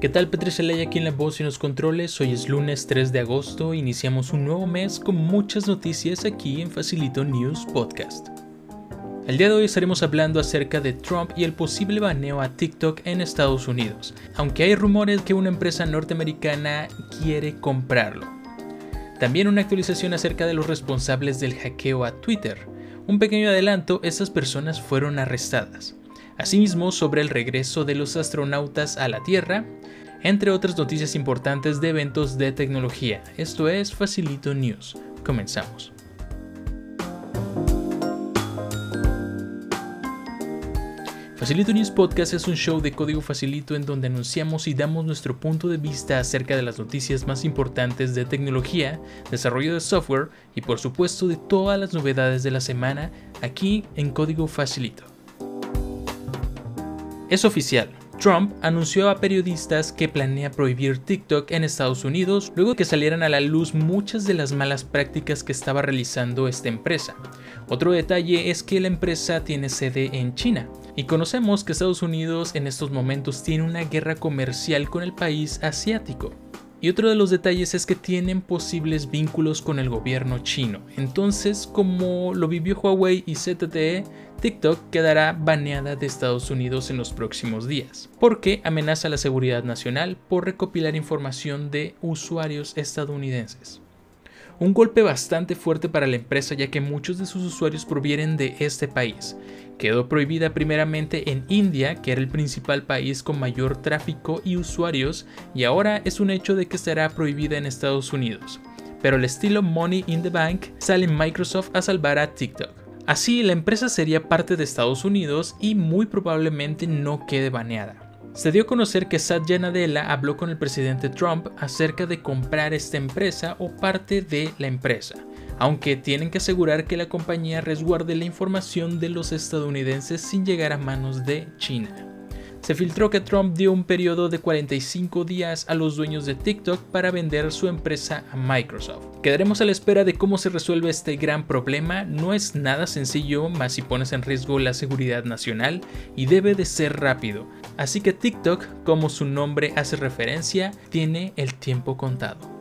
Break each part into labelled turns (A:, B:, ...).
A: ¿Qué tal Patricia Ley aquí en la voz y en los controles? Hoy es lunes 3 de agosto, iniciamos un nuevo mes con muchas noticias aquí en Facilito News Podcast. El día de hoy estaremos hablando acerca de Trump y el posible baneo a TikTok en Estados Unidos, aunque hay rumores que una empresa norteamericana quiere comprarlo. También una actualización acerca de los responsables del hackeo a Twitter. Un pequeño adelanto, esas personas fueron arrestadas. Asimismo, sobre el regreso de los astronautas a la Tierra, entre otras noticias importantes de eventos de tecnología. Esto es Facilito News. Comenzamos. Facilito News Podcast es un show de código facilito en donde anunciamos y damos nuestro punto de vista acerca de las noticias más importantes de tecnología, desarrollo de software y por supuesto de todas las novedades de la semana aquí en código facilito. Es oficial. Trump anunció a periodistas que planea prohibir TikTok en Estados Unidos luego que salieran a la luz muchas de las malas prácticas que estaba realizando esta empresa. Otro detalle es que la empresa tiene sede en China y conocemos que Estados Unidos en estos momentos tiene una guerra comercial con el país asiático. Y otro de los detalles es que tienen posibles vínculos con el gobierno chino. Entonces, como lo vivió Huawei y ZTE, TikTok quedará baneada de Estados Unidos en los próximos días, porque amenaza la seguridad nacional por recopilar información de usuarios estadounidenses. Un golpe bastante fuerte para la empresa ya que muchos de sus usuarios provienen de este país. Quedó prohibida primeramente en India, que era el principal país con mayor tráfico y usuarios, y ahora es un hecho de que estará prohibida en Estados Unidos. Pero el estilo Money in the Bank sale Microsoft a salvar a TikTok. Así, la empresa sería parte de Estados Unidos y muy probablemente no quede baneada. Se dio a conocer que Satya Nadella habló con el presidente Trump acerca de comprar esta empresa o parte de la empresa, aunque tienen que asegurar que la compañía resguarde la información de los estadounidenses sin llegar a manos de China. Se filtró que Trump dio un periodo de 45 días a los dueños de TikTok para vender su empresa a Microsoft. Quedaremos a la espera de cómo se resuelve este gran problema, no es nada sencillo más si pones en riesgo la seguridad nacional y debe de ser rápido. Así que TikTok, como su nombre hace referencia, tiene el tiempo contado.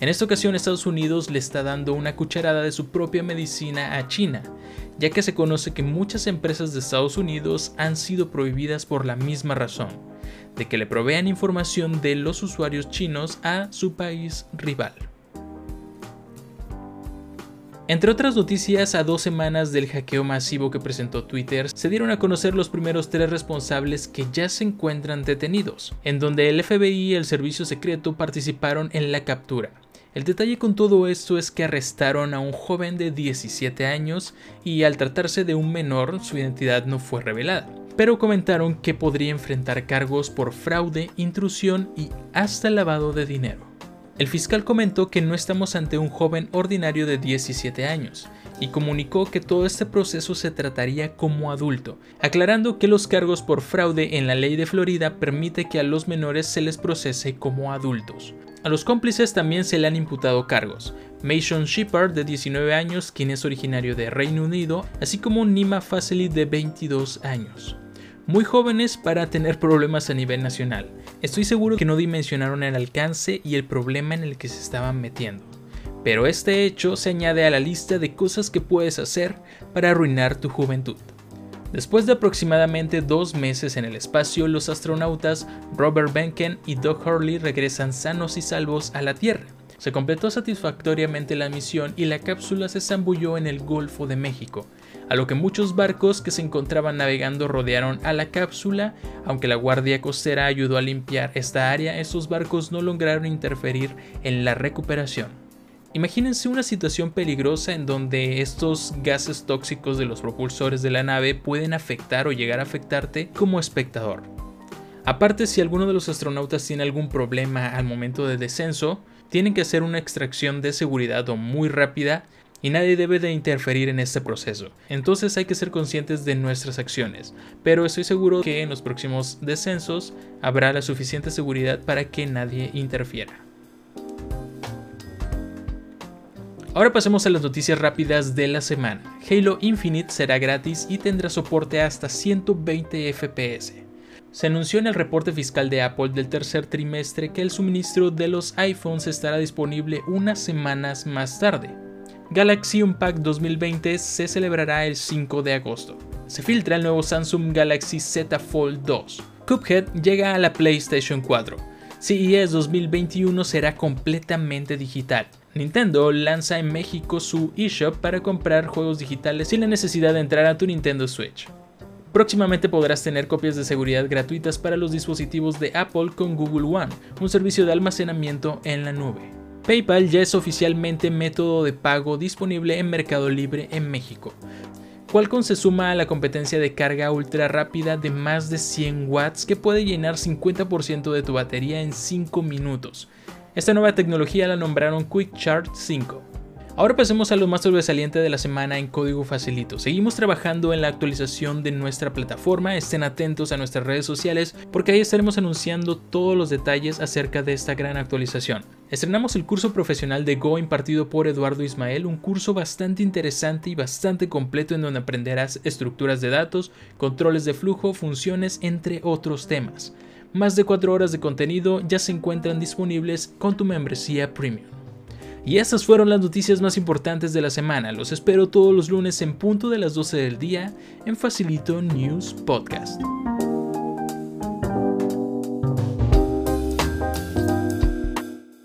A: En esta ocasión Estados Unidos le está dando una cucharada de su propia medicina a China, ya que se conoce que muchas empresas de Estados Unidos han sido prohibidas por la misma razón, de que le provean información de los usuarios chinos a su país rival. Entre otras noticias, a dos semanas del hackeo masivo que presentó Twitter, se dieron a conocer los primeros tres responsables que ya se encuentran detenidos, en donde el FBI y el servicio secreto participaron en la captura. El detalle con todo esto es que arrestaron a un joven de 17 años y al tratarse de un menor su identidad no fue revelada, pero comentaron que podría enfrentar cargos por fraude, intrusión y hasta lavado de dinero. El fiscal comentó que no estamos ante un joven ordinario de 17 años y comunicó que todo este proceso se trataría como adulto, aclarando que los cargos por fraude en la ley de Florida permite que a los menores se les procese como adultos. A los cómplices también se le han imputado cargos. Mason Shepard, de 19 años, quien es originario de Reino Unido, así como Nima Faseli, de 22 años. Muy jóvenes para tener problemas a nivel nacional. Estoy seguro que no dimensionaron el alcance y el problema en el que se estaban metiendo. Pero este hecho se añade a la lista de cosas que puedes hacer para arruinar tu juventud. Después de aproximadamente dos meses en el espacio, los astronautas Robert Benken y Doug Hurley regresan sanos y salvos a la Tierra. Se completó satisfactoriamente la misión y la cápsula se zambulló en el Golfo de México, a lo que muchos barcos que se encontraban navegando rodearon a la cápsula. Aunque la Guardia Costera ayudó a limpiar esta área, estos barcos no lograron interferir en la recuperación. Imagínense una situación peligrosa en donde estos gases tóxicos de los propulsores de la nave pueden afectar o llegar a afectarte como espectador. Aparte, si alguno de los astronautas tiene algún problema al momento de descenso, tienen que hacer una extracción de seguridad o muy rápida y nadie debe de interferir en este proceso. Entonces hay que ser conscientes de nuestras acciones, pero estoy seguro que en los próximos descensos habrá la suficiente seguridad para que nadie interfiera. Ahora pasemos a las noticias rápidas de la semana. Halo Infinite será gratis y tendrá soporte hasta 120 FPS. Se anunció en el reporte fiscal de Apple del tercer trimestre que el suministro de los iPhones estará disponible unas semanas más tarde. Galaxy Unpacked 2020 se celebrará el 5 de agosto. Se filtra el nuevo Samsung Galaxy Z Fold 2. Cuphead llega a la PlayStation 4. CES 2021 será completamente digital. Nintendo lanza en México su eShop para comprar juegos digitales sin la necesidad de entrar a tu Nintendo Switch. Próximamente podrás tener copias de seguridad gratuitas para los dispositivos de Apple con Google One, un servicio de almacenamiento en la nube. PayPal ya es oficialmente método de pago disponible en Mercado Libre en México. Qualcomm se suma a la competencia de carga ultra rápida de más de 100 watts que puede llenar 50% de tu batería en 5 minutos. Esta nueva tecnología la nombraron Quick Charge 5. Ahora pasemos a lo más sobresaliente de la semana en código facilito. Seguimos trabajando en la actualización de nuestra plataforma, estén atentos a nuestras redes sociales porque ahí estaremos anunciando todos los detalles acerca de esta gran actualización. Estrenamos el curso profesional de Go impartido por Eduardo Ismael, un curso bastante interesante y bastante completo en donde aprenderás estructuras de datos, controles de flujo, funciones, entre otros temas. Más de 4 horas de contenido ya se encuentran disponibles con tu membresía premium. Y esas fueron las noticias más importantes de la semana. Los espero todos los lunes en punto de las 12 del día en Facilito News Podcast.